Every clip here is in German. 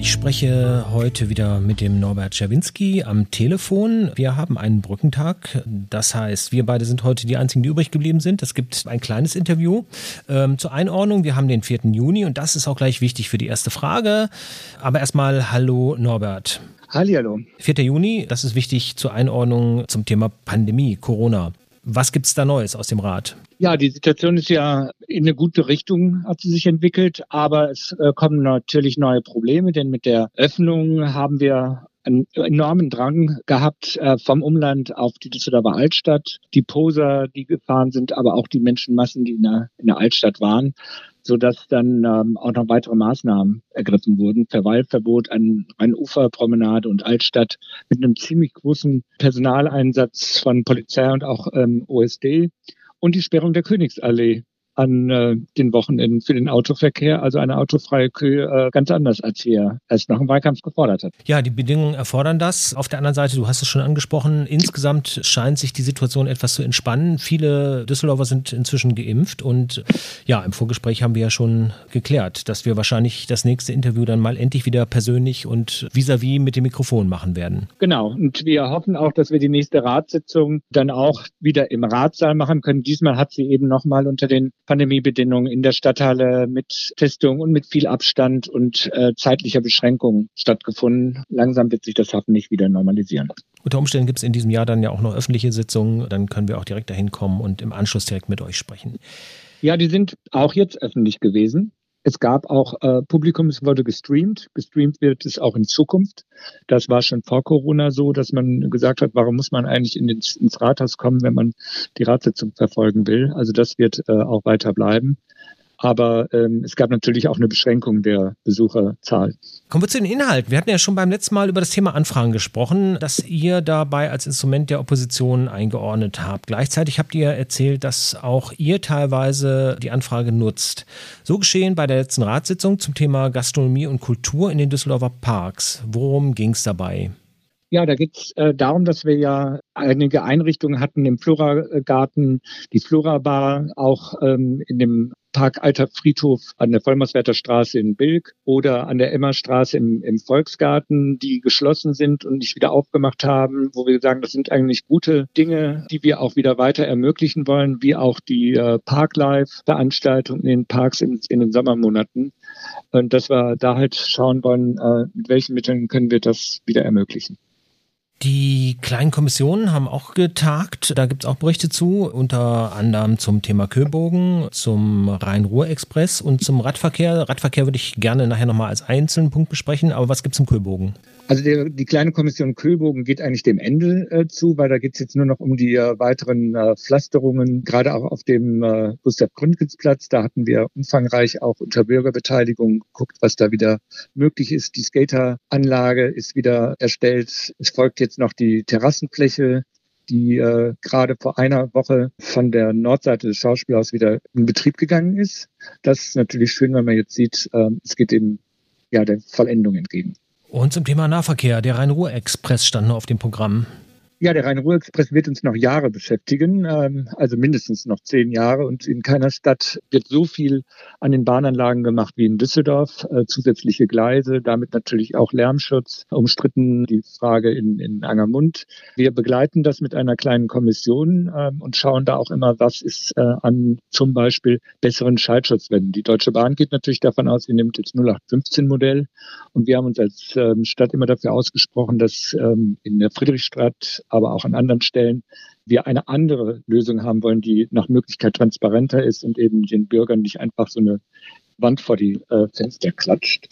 und ich spreche heute wieder mit dem Norbert Czerwinski am Telefon. Wir haben einen Brückentag. Das heißt, wir beide sind heute die einzigen, die übrig geblieben sind. Es gibt ein kleines Interview ähm, zur Einordnung. Wir haben den 4. Juni und das ist auch gleich wichtig für die erste Frage. Aber erstmal Hallo Norbert. Hallihallo. 4. Juni, das ist wichtig zur Einordnung zum Thema Pandemie, Corona. Was gibt es da Neues aus dem Rat? Ja, die Situation ist ja in eine gute Richtung, hat sie sich entwickelt, aber es äh, kommen natürlich neue Probleme, denn mit der Öffnung haben wir einen enormen Drang gehabt äh, vom Umland auf die Düsseldorfer Altstadt, die Poser, die gefahren sind, aber auch die Menschenmassen, die in der, in der Altstadt waren so dass dann ähm, auch noch weitere Maßnahmen ergriffen wurden. Verweilverbot an Rheinuferpromenade und Altstadt mit einem ziemlich großen Personaleinsatz von Polizei und auch ähm, OSD und die Sperrung der Königsallee an äh, den Wochenenden für den Autoverkehr, also eine autofreie Kühe, äh, ganz anders, als wir es noch im Wahlkampf gefordert hat. Ja, die Bedingungen erfordern das. Auf der anderen Seite, du hast es schon angesprochen, insgesamt scheint sich die Situation etwas zu entspannen. Viele Düsseldorfer sind inzwischen geimpft und ja, im Vorgespräch haben wir ja schon geklärt, dass wir wahrscheinlich das nächste Interview dann mal endlich wieder persönlich und vis-à-vis -vis mit dem Mikrofon machen werden. Genau, und wir hoffen auch, dass wir die nächste Ratssitzung dann auch wieder im Ratssaal machen können. Diesmal hat sie eben nochmal unter den Pandemiebedingungen in der Stadthalle mit Testung und mit viel Abstand und äh, zeitlicher Beschränkung stattgefunden. Langsam wird sich das hoffentlich wieder normalisieren. Unter Umständen gibt es in diesem Jahr dann ja auch noch öffentliche Sitzungen. Dann können wir auch direkt dahin kommen und im Anschluss direkt mit euch sprechen. Ja, die sind auch jetzt öffentlich gewesen. Es gab auch äh, Publikum, es wurde gestreamt. Gestreamt wird es auch in Zukunft. Das war schon vor Corona so, dass man gesagt hat, warum muss man eigentlich in den, ins Rathaus kommen, wenn man die Ratssitzung verfolgen will. Also das wird äh, auch weiter bleiben. Aber ähm, es gab natürlich auch eine Beschränkung der Besucherzahl. Kommen wir zu den Inhalten. Wir hatten ja schon beim letzten Mal über das Thema Anfragen gesprochen, dass ihr dabei als Instrument der Opposition eingeordnet habt. Gleichzeitig habt ihr erzählt, dass auch ihr teilweise die Anfrage nutzt. So geschehen bei der letzten Ratssitzung zum Thema Gastronomie und Kultur in den Düsseldorfer Parks. Worum ging es dabei? Ja, da geht es äh, darum, dass wir ja einige Einrichtungen hatten im Floragarten, die Flora-Bar, auch ähm, in dem Park Alter Friedhof an der Vollmerswerter Straße in Bilk oder an der Emmerstraße im, im Volksgarten, die geschlossen sind und nicht wieder aufgemacht haben, wo wir sagen, das sind eigentlich gute Dinge, die wir auch wieder weiter ermöglichen wollen, wie auch die äh, Parklife-Veranstaltungen in den Parks in, in den Sommermonaten. Und dass wir da halt schauen wollen, äh, mit welchen Mitteln können wir das wieder ermöglichen. Die kleinen Kommissionen haben auch getagt. Da gibt es auch Berichte zu, unter anderem zum Thema Köbogen, zum Rhein-Ruhr-Express und zum Radverkehr. Radverkehr würde ich gerne nachher nochmal als einzelnen Punkt besprechen, aber was gibt es im Köbogen? Also der, die kleine Kommission Köhlbogen geht eigentlich dem Ende äh, zu, weil da geht es jetzt nur noch um die äh, weiteren äh, Pflasterungen, gerade auch auf dem äh, Gustav Gründgens-Platz. Da hatten wir umfangreich auch unter Bürgerbeteiligung geguckt, was da wieder möglich ist. Die Skateranlage ist wieder erstellt. Es folgt jetzt noch die Terrassenfläche die äh, gerade vor einer Woche von der Nordseite des Schauspielhauses wieder in Betrieb gegangen ist. Das ist natürlich schön, wenn man jetzt sieht, äh, es geht dem ja der Vollendung entgegen. Und zum Thema Nahverkehr. Der Rhein-Ruhr-Express stand noch auf dem Programm. Ja, der Rhein-Ruhr-Express wird uns noch Jahre beschäftigen, ähm, also mindestens noch zehn Jahre. Und in keiner Stadt wird so viel an den Bahnanlagen gemacht wie in Düsseldorf. Äh, zusätzliche Gleise, damit natürlich auch Lärmschutz. Umstritten die Frage in, in Angermund. Wir begleiten das mit einer kleinen Kommission ähm, und schauen da auch immer, was ist äh, an zum Beispiel besseren Schaltschutzwänden. Die Deutsche Bahn geht natürlich davon aus, sie nimmt jetzt 0815-Modell. Und wir haben uns als ähm, Stadt immer dafür ausgesprochen, dass in der Friedrichstadt aber auch an anderen Stellen wir eine andere Lösung haben wollen, die nach Möglichkeit transparenter ist und eben den Bürgern nicht einfach so eine Wand vor die äh, Fenster klatscht.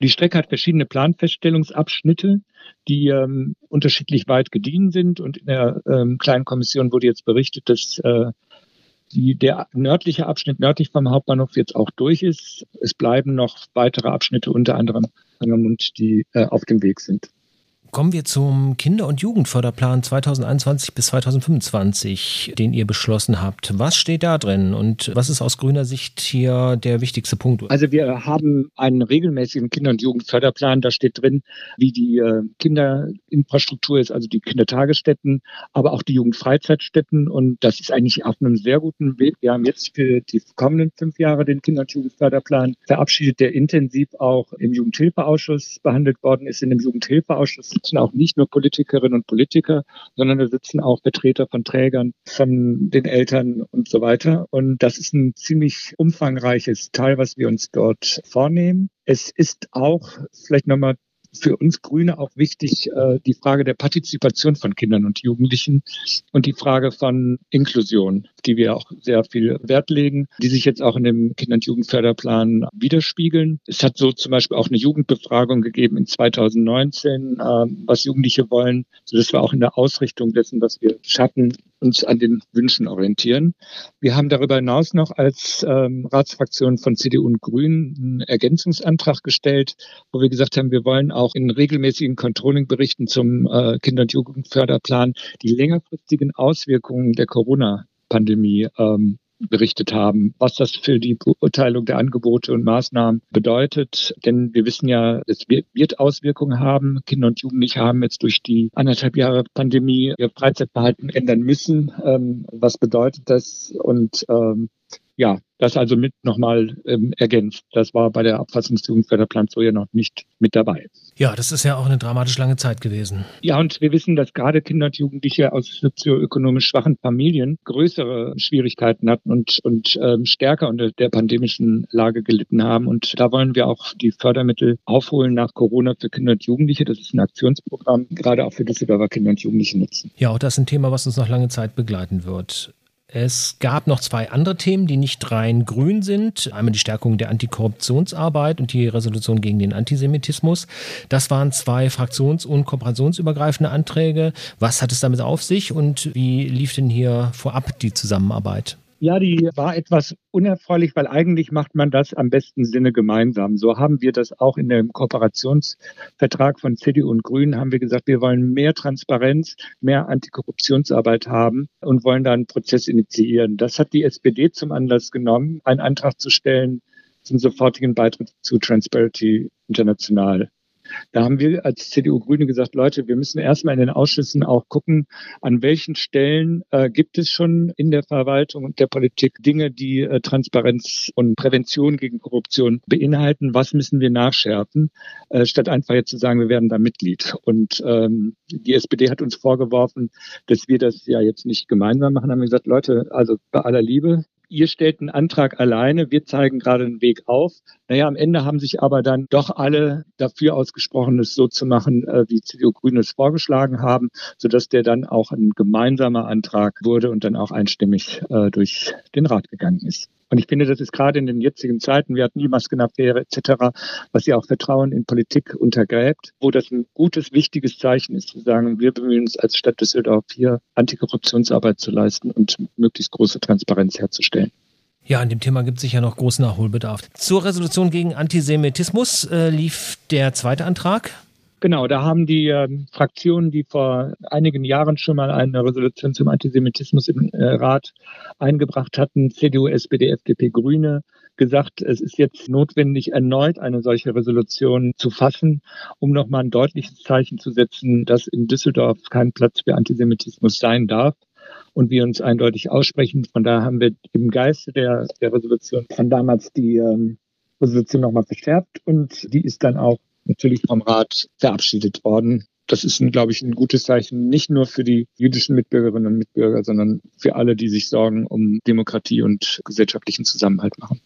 Die Strecke hat verschiedene Planfeststellungsabschnitte, die ähm, unterschiedlich weit gediehen sind. Und in der ähm, kleinen Kommission wurde jetzt berichtet, dass äh, die, der nördliche Abschnitt nördlich vom Hauptbahnhof jetzt auch durch ist. Es bleiben noch weitere Abschnitte, unter anderem Angermund, die äh, auf dem Weg sind. Kommen wir zum Kinder- und Jugendförderplan 2021 bis 2025, den ihr beschlossen habt. Was steht da drin und was ist aus grüner Sicht hier der wichtigste Punkt? Also wir haben einen regelmäßigen Kinder- und Jugendförderplan. Da steht drin, wie die äh, Kinderinfrastruktur ist, also die Kindertagesstätten, aber auch die Jugendfreizeitstätten. Und das ist eigentlich auf einem sehr guten Weg. Wir haben jetzt für die kommenden fünf Jahre den Kinder- und Jugendförderplan verabschiedet, der intensiv auch im Jugendhilfeausschuss behandelt worden ist. In dem Jugendhilfeausschuss sitzen auch nicht nur Politikerinnen und Politiker, sondern da sitzen auch Vertreter von Trägern, von den Eltern und so weiter. Und das ist ein ziemlich umfangreiches Teil, was wir uns dort vornehmen. Es ist auch vielleicht nochmal für uns Grüne auch wichtig äh, die Frage der Partizipation von Kindern und Jugendlichen und die Frage von Inklusion, die wir auch sehr viel Wert legen, die sich jetzt auch in dem Kinder- und Jugendförderplan widerspiegeln. Es hat so zum Beispiel auch eine Jugendbefragung gegeben in 2019, äh, was Jugendliche wollen, sodass wir auch in der Ausrichtung dessen, was wir schaffen, uns an den Wünschen orientieren. Wir haben darüber hinaus noch als ähm, Ratsfraktion von CDU und Grünen einen Ergänzungsantrag gestellt, wo wir gesagt haben, wir wollen auch in regelmäßigen Controlling-Berichten zum äh, Kinder- und Jugendförderplan die längerfristigen Auswirkungen der Corona-Pandemie ähm, berichtet haben, was das für die Beurteilung der Angebote und Maßnahmen bedeutet. Denn wir wissen ja, es wird Auswirkungen haben. Kinder und Jugendliche haben jetzt durch die anderthalb Jahre Pandemie ihr Freizeitverhalten ändern müssen. Ähm, was bedeutet das? Und ähm, ja, das also mit nochmal ähm, ergänzt. Das war bei der Abfassungsjugendförderplan so ja noch nicht mit dabei. Ja, das ist ja auch eine dramatisch lange Zeit gewesen. Ja, und wir wissen, dass gerade Kinder und Jugendliche aus sozioökonomisch schwachen Familien größere Schwierigkeiten hatten und, und ähm, stärker unter der pandemischen Lage gelitten haben. Und da wollen wir auch die Fördermittel aufholen nach Corona für Kinder und Jugendliche. Das ist ein Aktionsprogramm, gerade auch für Düsseldorfer Kinder und Jugendliche nutzen. Ja, auch das ist ein Thema, was uns noch lange Zeit begleiten wird. Es gab noch zwei andere Themen, die nicht rein grün sind. Einmal die Stärkung der Antikorruptionsarbeit und die Resolution gegen den Antisemitismus. Das waren zwei fraktions- und kooperationsübergreifende Anträge. Was hat es damit auf sich und wie lief denn hier vorab die Zusammenarbeit? Ja, die war etwas unerfreulich, weil eigentlich macht man das am besten Sinne gemeinsam. So haben wir das auch in dem Kooperationsvertrag von CDU und Grünen haben wir gesagt, wir wollen mehr Transparenz, mehr Antikorruptionsarbeit haben und wollen da einen Prozess initiieren. Das hat die SPD zum Anlass genommen, einen Antrag zu stellen zum sofortigen Beitritt zu Transparency International. Da haben wir als CDU-Grüne gesagt, Leute, wir müssen erstmal in den Ausschüssen auch gucken, an welchen Stellen äh, gibt es schon in der Verwaltung und der Politik Dinge, die äh, Transparenz und Prävention gegen Korruption beinhalten. Was müssen wir nachschärfen, äh, statt einfach jetzt zu sagen, wir werden da Mitglied. Und ähm, die SPD hat uns vorgeworfen, dass wir das ja jetzt nicht gemeinsam machen. Haben wir gesagt, Leute, also bei aller Liebe, ihr stellt einen Antrag alleine, wir zeigen gerade einen Weg auf. Naja, am Ende haben sich aber dann doch alle dafür ausgesprochen, es so zu machen, äh, wie CDU Grüne es vorgeschlagen haben, sodass der dann auch ein gemeinsamer Antrag wurde und dann auch einstimmig äh, durch den Rat gegangen ist. Und ich finde, das ist gerade in den jetzigen Zeiten, wir hatten die Maskenaffäre etc., was ja auch Vertrauen in Politik untergräbt, wo das ein gutes, wichtiges Zeichen ist, zu sagen, wir bemühen uns als Stadt Düsseldorf hier Antikorruptionsarbeit zu leisten und möglichst große Transparenz herzustellen. Ja, an dem Thema gibt es sicher noch großen Nachholbedarf. Zur Resolution gegen Antisemitismus äh, lief der zweite Antrag. Genau, da haben die äh, Fraktionen, die vor einigen Jahren schon mal eine Resolution zum Antisemitismus im äh, Rat eingebracht hatten, CDU, SPD, FDP, Grüne, gesagt, es ist jetzt notwendig, erneut eine solche Resolution zu fassen, um nochmal ein deutliches Zeichen zu setzen, dass in Düsseldorf kein Platz für Antisemitismus sein darf und wir uns eindeutig aussprechen. Von daher haben wir im Geiste der, der Resolution von damals die ähm, Resolution nochmal verschärft und die ist dann auch natürlich vom Rat verabschiedet worden. Das ist, glaube ich, ein gutes Zeichen, nicht nur für die jüdischen Mitbürgerinnen und Mitbürger, sondern für alle, die sich Sorgen um Demokratie und gesellschaftlichen Zusammenhalt machen.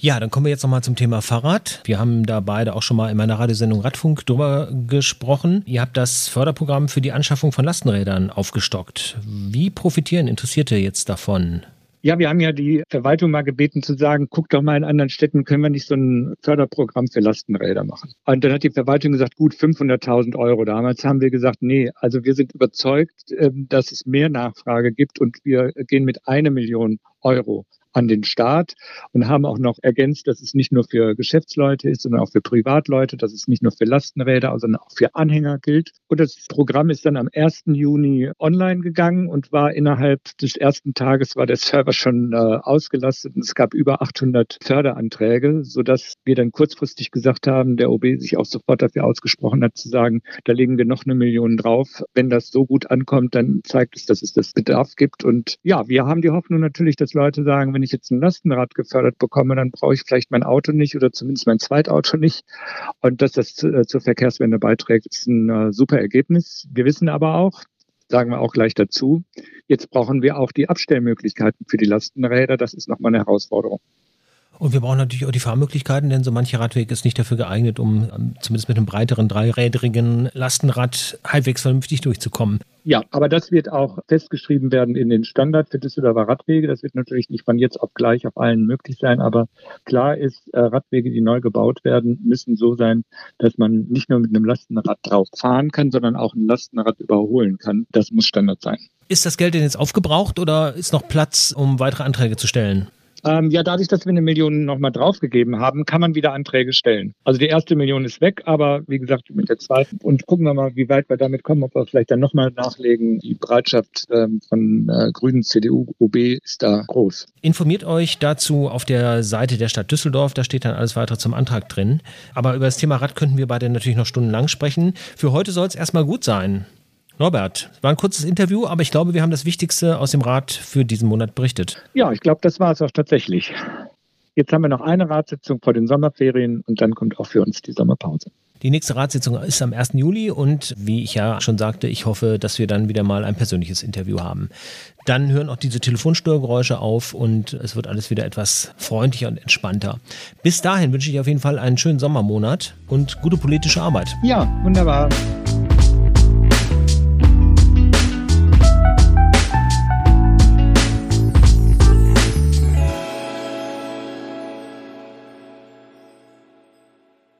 Ja, dann kommen wir jetzt nochmal zum Thema Fahrrad. Wir haben da beide auch schon mal in meiner Radiosendung Radfunk drüber gesprochen. Ihr habt das Förderprogramm für die Anschaffung von Lastenrädern aufgestockt. Wie profitieren Interessierte jetzt davon? Ja, wir haben ja die Verwaltung mal gebeten zu sagen, guck doch mal in anderen Städten, können wir nicht so ein Förderprogramm für Lastenräder machen. Und dann hat die Verwaltung gesagt, gut, 500.000 Euro. Damals haben wir gesagt, nee, also wir sind überzeugt, ähm, dass es mehr Nachfrage gibt und wir gehen mit einer Million Euro an den Staat und haben auch noch ergänzt, dass es nicht nur für Geschäftsleute ist, sondern auch für Privatleute, dass es nicht nur für Lastenräder, sondern auch für Anhänger gilt. Und das Programm ist dann am 1. Juni online gegangen und war innerhalb des ersten Tages war der Server schon äh, ausgelastet und es gab über 800 Förderanträge, sodass wir dann kurzfristig gesagt haben, der OB sich auch sofort dafür ausgesprochen hat, zu sagen, da legen wir noch eine Million drauf. Wenn das so gut ankommt, dann zeigt es, dass es das Bedarf gibt. Und ja, wir haben die Hoffnung natürlich, dass Leute sagen, wenn ich jetzt ein Lastenrad gefördert bekomme, dann brauche ich vielleicht mein Auto nicht oder zumindest mein Zweitauto nicht. Und dass das äh, zur Verkehrswende beiträgt, ist ein äh, super Ergebnis. Wir wissen aber auch, sagen wir auch gleich dazu, jetzt brauchen wir auch die Abstellmöglichkeiten für die Lastenräder. Das ist nochmal eine Herausforderung. Und wir brauchen natürlich auch die Fahrmöglichkeiten, denn so mancher Radweg ist nicht dafür geeignet, um ähm, zumindest mit einem breiteren, dreirädrigen Lastenrad halbwegs vernünftig durchzukommen. Ja, aber das wird auch festgeschrieben werden in den Standard für Düsseldorfer Radwege. Das wird natürlich nicht von jetzt auf gleich auf allen möglich sein, aber klar ist, äh, Radwege, die neu gebaut werden, müssen so sein, dass man nicht nur mit einem Lastenrad drauf fahren kann, sondern auch ein Lastenrad überholen kann. Das muss Standard sein. Ist das Geld denn jetzt aufgebraucht oder ist noch Platz, um weitere Anträge zu stellen? Ähm, ja, dadurch, dass wir eine Million nochmal draufgegeben haben, kann man wieder Anträge stellen. Also die erste Million ist weg, aber wie gesagt, mit der zweiten. Und gucken wir mal, wie weit wir damit kommen, ob wir vielleicht dann nochmal nachlegen. Die Bereitschaft ähm, von äh, Grünen, CDU, OB ist da groß. Informiert euch dazu auf der Seite der Stadt Düsseldorf, da steht dann alles weitere zum Antrag drin. Aber über das Thema Rad könnten wir beide natürlich noch stundenlang sprechen. Für heute soll es erstmal gut sein. Norbert, war ein kurzes Interview, aber ich glaube, wir haben das Wichtigste aus dem Rat für diesen Monat berichtet. Ja, ich glaube, das war es auch tatsächlich. Jetzt haben wir noch eine Ratssitzung vor den Sommerferien und dann kommt auch für uns die Sommerpause. Die nächste Ratssitzung ist am 1. Juli und wie ich ja schon sagte, ich hoffe, dass wir dann wieder mal ein persönliches Interview haben. Dann hören auch diese Telefonstörgeräusche auf und es wird alles wieder etwas freundlicher und entspannter. Bis dahin wünsche ich auf jeden Fall einen schönen Sommermonat und gute politische Arbeit. Ja, wunderbar.